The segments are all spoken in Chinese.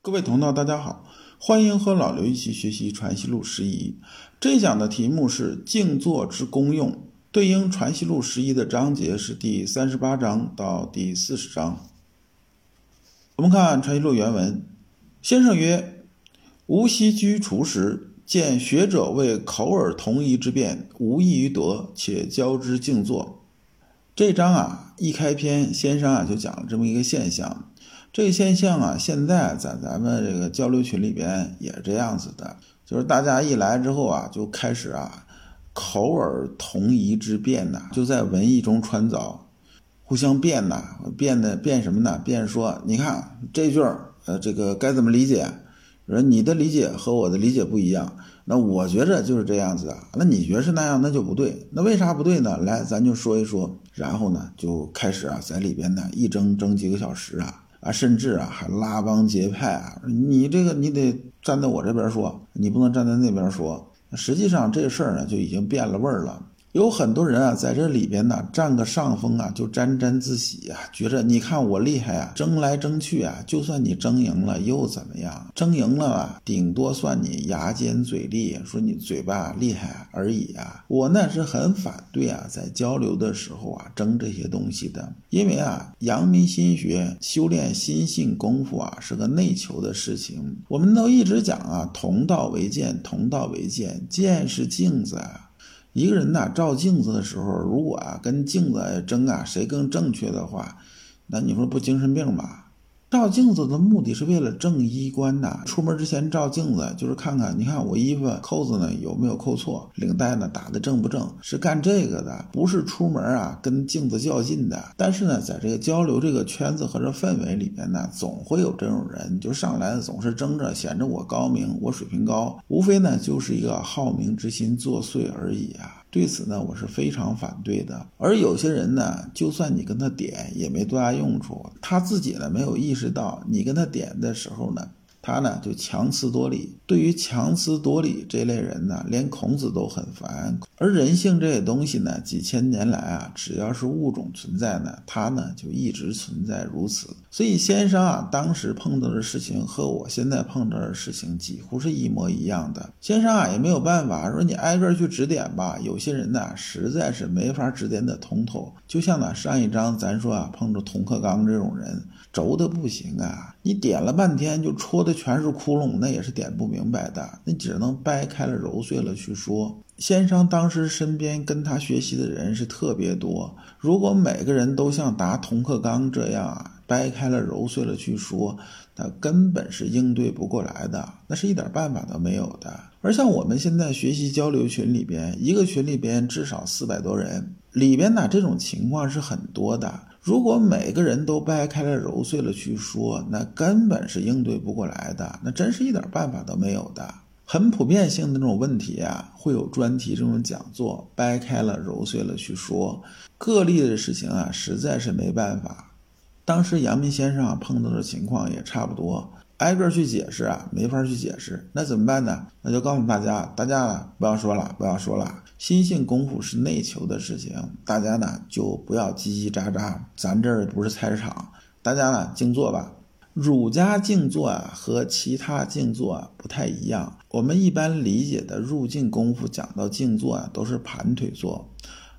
各位同道，大家好，欢迎和老刘一起学习《传习录》十一。这一讲的题目是静坐之功用，对应《传习录》十一的章节是第三十八章到第四十章。我们看《传习录》原文，先生曰：“吾昔居厨时，见学者为口耳同一之辩，无异于德，且教之静坐。”这章啊，一开篇，先生啊就讲了这么一个现象。这个现象啊，现在在咱们这个交流群里边也是这样子的，就是大家一来之后啊，就开始啊，口耳同一之辩呐，就在文艺中穿凿，互相辩呐，辩的辩什么呢？辩说，你看这句儿，呃，这个该怎么理解？说你的理解和我的理解不一样，那我觉着就是这样子啊，那你觉得是那样，那就不对，那为啥不对呢？来，咱就说一说，然后呢，就开始啊，在里边呢一争争几个小时啊。啊，甚至啊，还拉帮结派啊！你这个你得站在我这边说，你不能站在那边说。实际上这事儿呢，就已经变了味儿了。有很多人啊，在这里边呢占个上风啊，就沾沾自喜啊，觉着你看我厉害啊，争来争去啊，就算你争赢了又怎么样？争赢了吧，顶多算你牙尖嘴利，说你嘴巴厉害而已啊。我那是很反对啊，在交流的时候啊争这些东西的，因为啊，阳明心学修炼心性功夫啊是个内求的事情。我们都一直讲啊，同道为鉴，同道为鉴，鉴是镜子啊。一个人呐，照镜子的时候，如果啊跟镜子争啊，谁更正确的话，那你说不精神病吗？照镜子的目的是为了正衣冠呐。出门之前照镜子，就是看看，你看我衣服扣子呢有没有扣错，领带呢打的正不正，是干这个的，不是出门啊跟镜子较劲的。但是呢，在这个交流这个圈子和这氛围里边呢，总会有这种人，就上来总是争着显着我高明，我水平高，无非呢就是一个好名之心作祟而已啊。对此呢，我是非常反对的。而有些人呢，就算你跟他点，也没多大用处。他自己呢，没有意识到你跟他点的时候呢。他呢就强词夺理，对于强词夺理这类人呢，连孔子都很烦。而人性这些东西呢，几千年来啊，只要是物种存在呢，它呢就一直存在如此。所以先生啊，当时碰到的事情和我现在碰到的事情几乎是一模一样的。先生啊也没有办法说你挨个去指点吧，有些人呢实在是没法指点的通透。就像呢上一章咱说啊，碰着童克刚这种人，轴的不行啊，你点了半天就戳的。全是窟窿，那也是点不明白的，你只能掰开了揉碎了去说。先生当时身边跟他学习的人是特别多，如果每个人都像答童克刚这样啊，掰开了揉碎了去说，那根本是应对不过来的，那是一点办法都没有的。而像我们现在学习交流群里边，一个群里边至少四百多人，里边呢这种情况是很多的。如果每个人都掰开了揉碎了去说，那根本是应对不过来的，那真是一点办法都没有的。很普遍性的那种问题啊，会有专题这种讲座，掰开了揉碎了去说。个例的事情啊，实在是没办法。当时阳明先生碰到的情况也差不多。挨个去解释啊，没法去解释，那怎么办呢？那就告诉大家，大家不要说了，不要说了。心性功夫是内求的事情，大家呢就不要叽叽喳喳。咱这儿不是菜市场，大家呢静坐吧。儒家静坐啊和其他静坐啊不太一样。我们一般理解的入静功夫讲到静坐啊都是盘腿坐，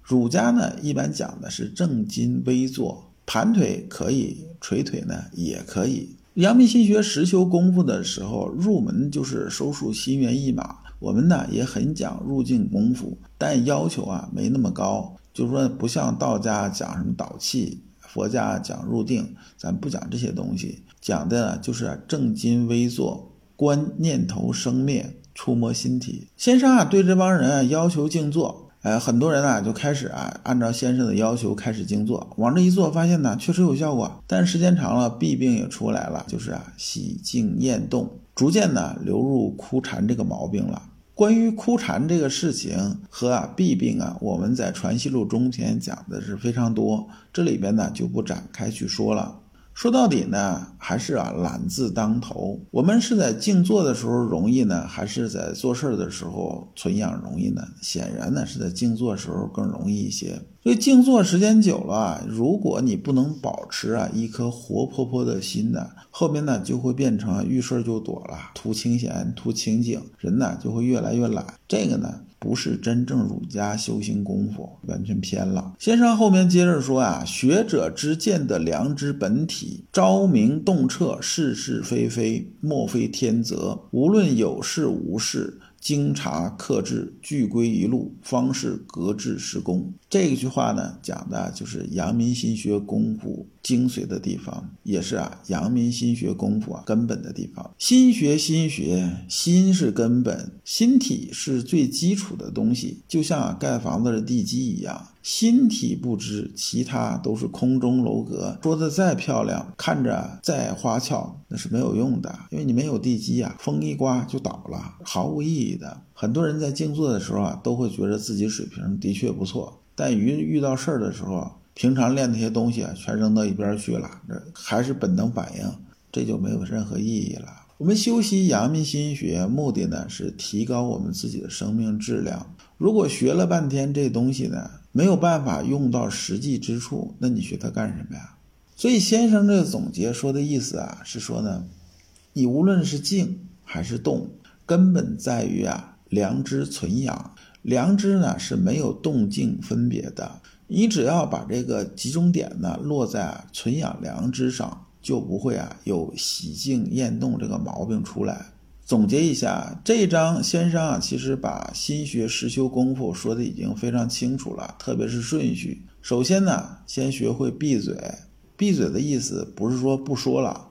儒家呢一般讲的是正襟危坐，盘腿可以，捶腿呢也可以。阳明心学实修功夫的时候，入门就是收束心猿意马。我们呢也很讲入静功夫，但要求啊没那么高，就是说不像道家讲什么导气，佛家讲入定，咱不讲这些东西，讲的呢就是正襟危坐，观念头生灭，触摸心体。先生啊对这帮人啊要求静坐。哎，很多人啊就开始啊按照先生的要求开始静坐，往这一坐，发现呢确实有效果，但时间长了弊病也出来了，就是啊喜静厌动，逐渐呢流入枯禅这个毛病了。关于枯禅这个事情和啊弊病啊，我们在《传习录》中篇讲的是非常多，这里边呢就不展开去说了。说到底呢，还是啊懒字当头。我们是在静坐的时候容易呢，还是在做事儿的时候存养容易呢？显然呢是在静坐时候更容易一些。所以静坐时间久了啊，如果你不能保持啊一颗活泼泼的心呢，后面呢就会变成遇事就躲了，图清闲，图清静，人呢就会越来越懒。这个呢不是真正儒家修行功夫，完全偏了。先生后面接着说啊，学者之见的良知本体，昭明洞彻，是是非非，莫非天择。无论有事无事。经查克制，俱归一路，方是格致施工。这一句话呢，讲的就是阳明心学功夫精髓的地方，也是啊阳明心学功夫啊根本的地方。心学，心学，心是根本，心体是最基础的东西，就像盖房子的地基一样。心体不知，其他都是空中楼阁。说的再漂亮，看着再花俏，那是没有用的，因为你没有地基啊，风一刮就倒了，毫无意义的。很多人在静坐的时候啊，都会觉得自己水平的确不错，但遇遇到事儿的时候，平常练那些东西，全扔到一边去了，这还是本能反应，这就没有任何意义了。我们修习阳明心学，目的呢是提高我们自己的生命质量。如果学了半天这东西呢，没有办法用到实际之处，那你学它干什么呀？所以先生这个总结说的意思啊，是说呢，你无论是静还是动，根本在于啊良知存养。良知呢是没有动静分别的，你只要把这个集中点呢落在存养良知上，就不会啊有喜静厌动这个毛病出来。总结一下，这一章先生啊，其实把心学实修功夫说的已经非常清楚了，特别是顺序。首先呢，先学会闭嘴。闭嘴的意思不是说不说了，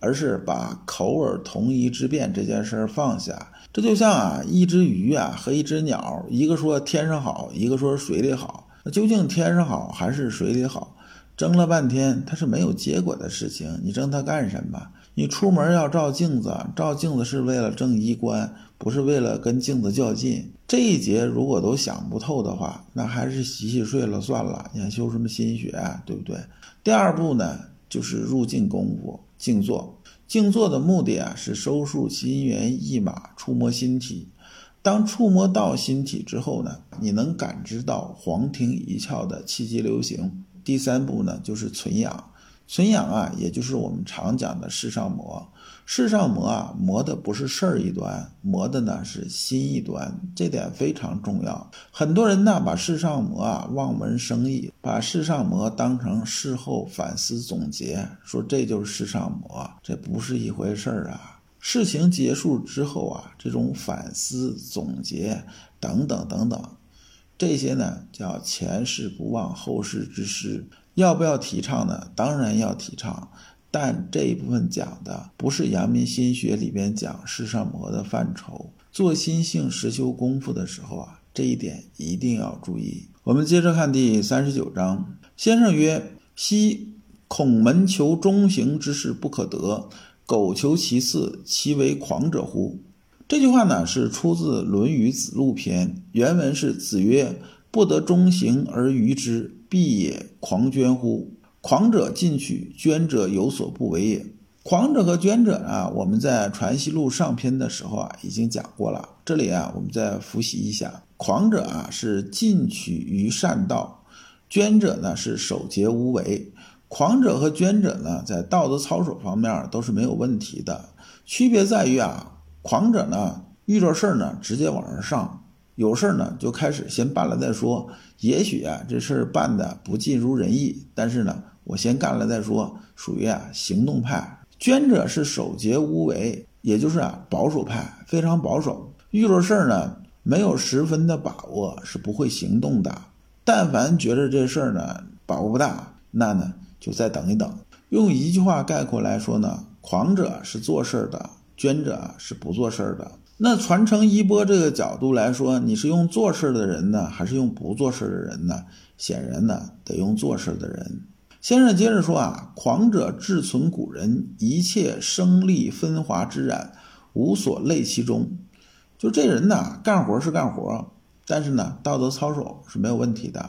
而是把口耳同一之辩这件事儿放下。这就像啊，一只鱼啊和一只鸟，一个说天上好，一个说水里好，那究竟天上好还是水里好？争了半天，它是没有结果的事情，你争它干什么？你出门要照镜子，照镜子是为了正衣冠，不是为了跟镜子较劲。这一节如果都想不透的话，那还是洗洗睡了算了。你还修什么心学啊？对不对？第二步呢，就是入静功夫，静坐。静坐的目的啊，是收束心猿意马，触摸心体。当触摸到心体之后呢，你能感知到黄庭一窍的气机流行。第三步呢，就是存养。存养啊，也就是我们常讲的世上魔。世上魔啊，魔的不是事儿一端，魔的呢是心一端，这点非常重要。很多人呢，把世上魔啊望文生义，把世上魔当成事后反思总结，说这就是世上魔，这不是一回事儿啊。事情结束之后啊，这种反思总结等等等等，这些呢叫前事不忘，后事之师。要不要提倡呢？当然要提倡，但这一部分讲的不是阳明心学里边讲世上魔的范畴。做心性实修功夫的时候啊，这一点一定要注意。我们接着看第三十九章。先生曰：“昔孔门求中行之事不可得，苟求其次，其为狂者乎？”这句话呢是出自《论语子路篇》，原文是：“子曰。”不得中行而愚之，必也狂捐乎？狂者进取，捐者有所不为也。狂者和捐者啊，我们在《传习录》上篇的时候啊，已经讲过了。这里啊，我们再复习一下：狂者啊，是进取于善道；捐者呢，是守节无为。狂者和捐者呢，在道德操守方面都是没有问题的。区别在于啊，狂者呢，遇着事儿呢，直接往上上。有事儿呢，就开始先办了再说。也许啊，这事儿办的不尽如人意，但是呢，我先干了再说，属于啊行动派。捐者是守节无为，也就是啊保守派，非常保守。遇着事儿呢，没有十分的把握，是不会行动的。但凡觉着这事儿呢把握不大，那呢就再等一等。用一句话概括来说呢，狂者是做事儿的，捐者是不做事儿的。那传承衣钵这个角度来说，你是用做事的人呢，还是用不做事的人呢？显然呢，得用做事的人。先生接着说啊，狂者志存古人，一切生利分华之染，无所累其中。就这人呢，干活是干活，但是呢，道德操守是没有问题的。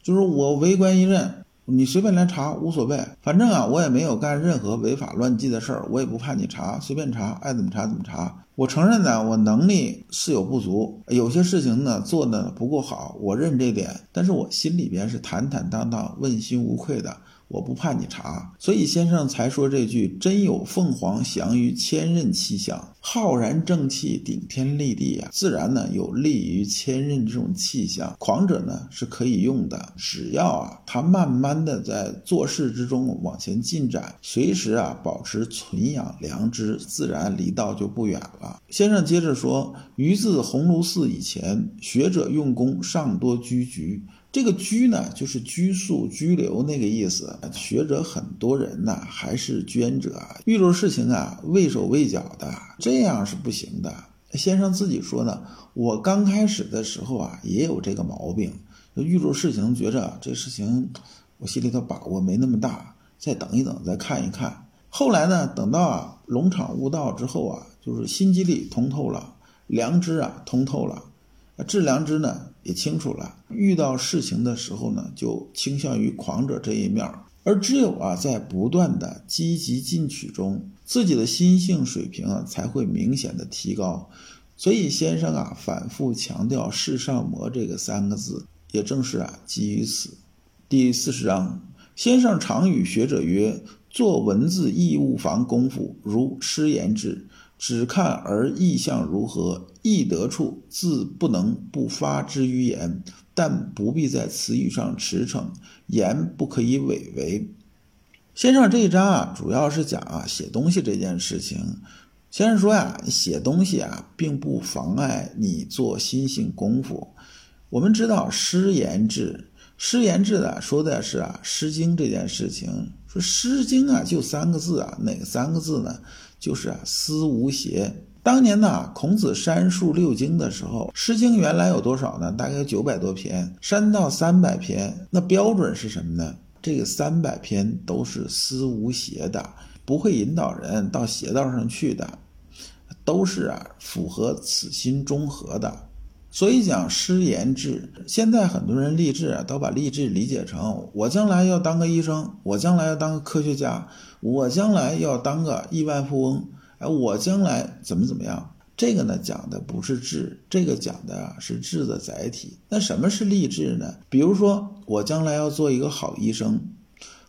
就是我为官一任，你随便来查无所谓，反正啊，我也没有干任何违法乱纪的事儿，我也不怕你查，随便查，爱怎么查怎么查。我承认呢，我能力是有不足，有些事情呢做的不够好，我认这点，但是我心里边是坦坦荡荡、问心无愧的。我不怕你查，所以先生才说这句“真有凤凰翔于千仞气象，浩然正气顶天立地啊”，自然呢有利于千仞这种气象。狂者呢是可以用的，只要啊他慢慢的在做事之中往前进展，随时啊保持存养良知，自然离道就不远了。先生接着说：“于自鸿胪寺以前，学者用功尚多居局。”这个拘呢，就是拘束、拘留那个意思。学者很多人呢，还是捐者，遇着事情啊，畏手畏脚的，这样是不行的。先生自己说呢，我刚开始的时候啊，也有这个毛病，遇着事情觉着这事情我心里头把握没那么大，再等一等，再看一看。后来呢，等到啊龙场悟道之后啊，就是心机力通透了，良知啊通透了。致良知呢也清楚了，遇到事情的时候呢，就倾向于狂者这一面儿。而只有啊，在不断的积极进取中，自己的心性水平啊才会明显的提高。所以先生啊反复强调“世上魔”这个三个字，也正是啊基于此。第四十章，先生常与学者曰：“做文字义务房功夫，如诗言志。”只看而意象如何，意得处，自不能不发之于言，但不必在词语上驰骋，言不可以违为。先生这一章啊，主要是讲啊写东西这件事情。先生说呀，写东西啊，并不妨碍你做心性功夫。我们知道诗言志，诗言志的说的是啊《诗经》这件事情。说《诗经》啊，就三个字啊，哪三个字呢？就是啊，思无邪。当年呢，孔子删述六经的时候，《诗经》原来有多少呢？大概有九百多篇，删到三百篇。那标准是什么呢？这个三百篇都是思无邪的，不会引导人到邪道上去的，都是啊，符合此心中和的。所以讲诗言志，现在很多人立志啊，都把立志理解成我将来要当个医生，我将来要当个科学家，我将来要当个亿万富翁，哎，我将来怎么怎么样？这个呢讲的不是志，这个讲的啊是志的载体。那什么是励志呢？比如说我将来要做一个好医生，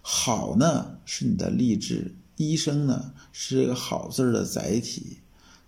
好呢是你的励志，医生呢是这个好字的载体。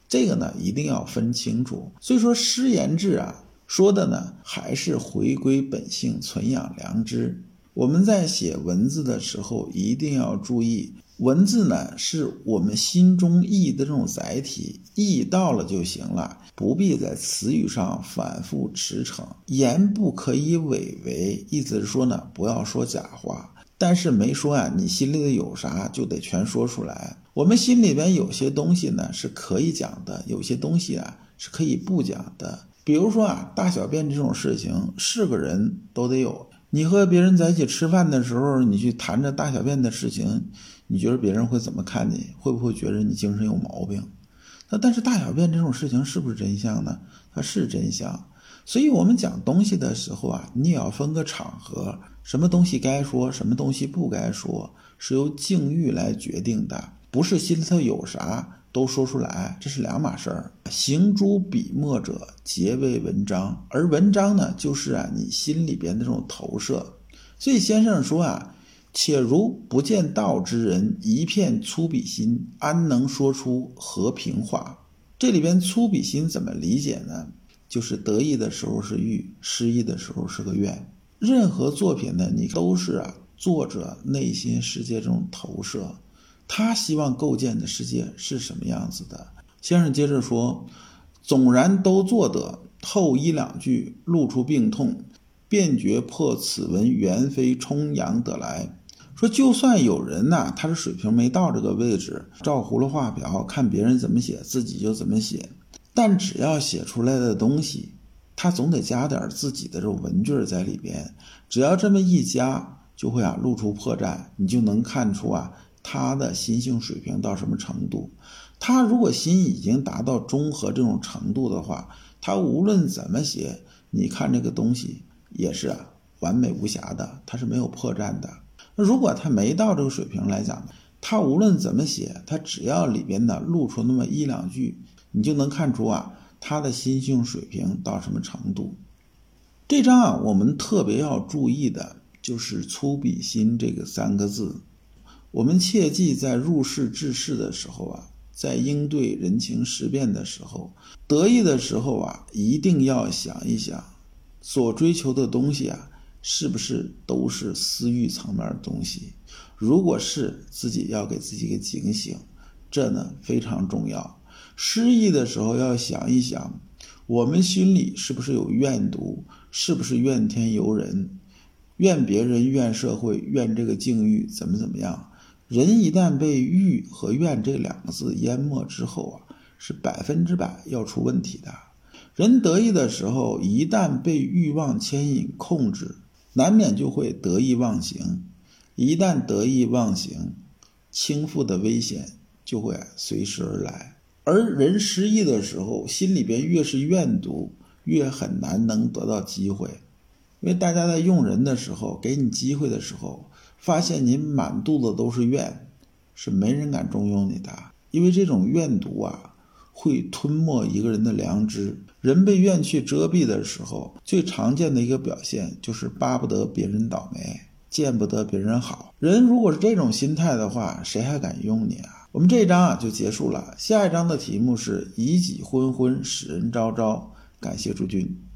这个呢一定要分清楚，所以说诗言志啊，说的呢还是回归本性，存养良知。我们在写文字的时候，一定要注意，文字呢是我们心中意的这种载体，意到了就行了，不必在词语上反复驰骋，言不可以伪为，意思是说呢，不要说假话。但是没说啊，你心里的有啥就得全说出来。我们心里边有些东西呢是可以讲的，有些东西啊是可以不讲的。比如说啊，大小便这种事情，是个人都得有。你和别人在一起吃饭的时候，你去谈着大小便的事情，你觉得别人会怎么看你？会不会觉得你精神有毛病？那但是大小便这种事情是不是真相呢？它是真相。所以我们讲东西的时候啊，你也要分个场合，什么东西该说，什么东西不该说，是由境遇来决定的，不是心里头有啥都说出来，这是两码事儿。行诸笔墨者，皆为文章，而文章呢，就是啊你心里边的这种投射。所以先生说啊，且如不见道之人，一片粗鄙心，安能说出和平话？这里边粗鄙心怎么理解呢？就是得意的时候是欲，失意的时候是个愿。任何作品呢，你都是啊，作者内心世界中投射，他希望构建的世界是什么样子的？先生接着说：“纵然都做得后一两句，露出病痛，便觉破此文原非充洋得来。说就算有人呐，他的水平没到这个位置，照葫芦画瓢，看别人怎么写，自己就怎么写。”但只要写出来的东西，他总得加点自己的这种文句在里边。只要这么一加，就会啊露出破绽，你就能看出啊他的心性水平到什么程度。他如果心已经达到中和这种程度的话，他无论怎么写，你看这个东西也是啊完美无瑕的，他是没有破绽的。那如果他没到这个水平来讲，他无论怎么写，他只要里边呢露出那么一两句，你就能看出啊，他的心性水平到什么程度。这章啊，我们特别要注意的就是“粗鄙心”这个三个字。我们切记在入世治世的时候啊，在应对人情世变的时候，得意的时候啊，一定要想一想，所追求的东西啊，是不是都是私欲层面的东西？如果是，自己要给自己一个警醒，这呢非常重要。失意的时候要想一想，我们心里是不是有怨毒？是不是怨天尤人？怨别人？怨社会？怨这个境遇？怎么怎么样？人一旦被欲和怨这两个字淹没之后啊，是百分之百要出问题的。人得意的时候，一旦被欲望牵引控制，难免就会得意忘形。一旦得意忘形，倾覆的危险就会随时而来。而人失意的时候，心里边越是怨毒，越很难能得到机会。因为大家在用人的时候，给你机会的时候。发现您满肚子都是怨，是没人敢重用你的，因为这种怨毒啊，会吞没一个人的良知。人被怨气遮蔽的时候，最常见的一个表现就是巴不得别人倒霉，见不得别人好。人如果是这种心态的话，谁还敢用你啊？我们这一章啊就结束了，下一章的题目是以己昏昏，使人昭昭。感谢诸君。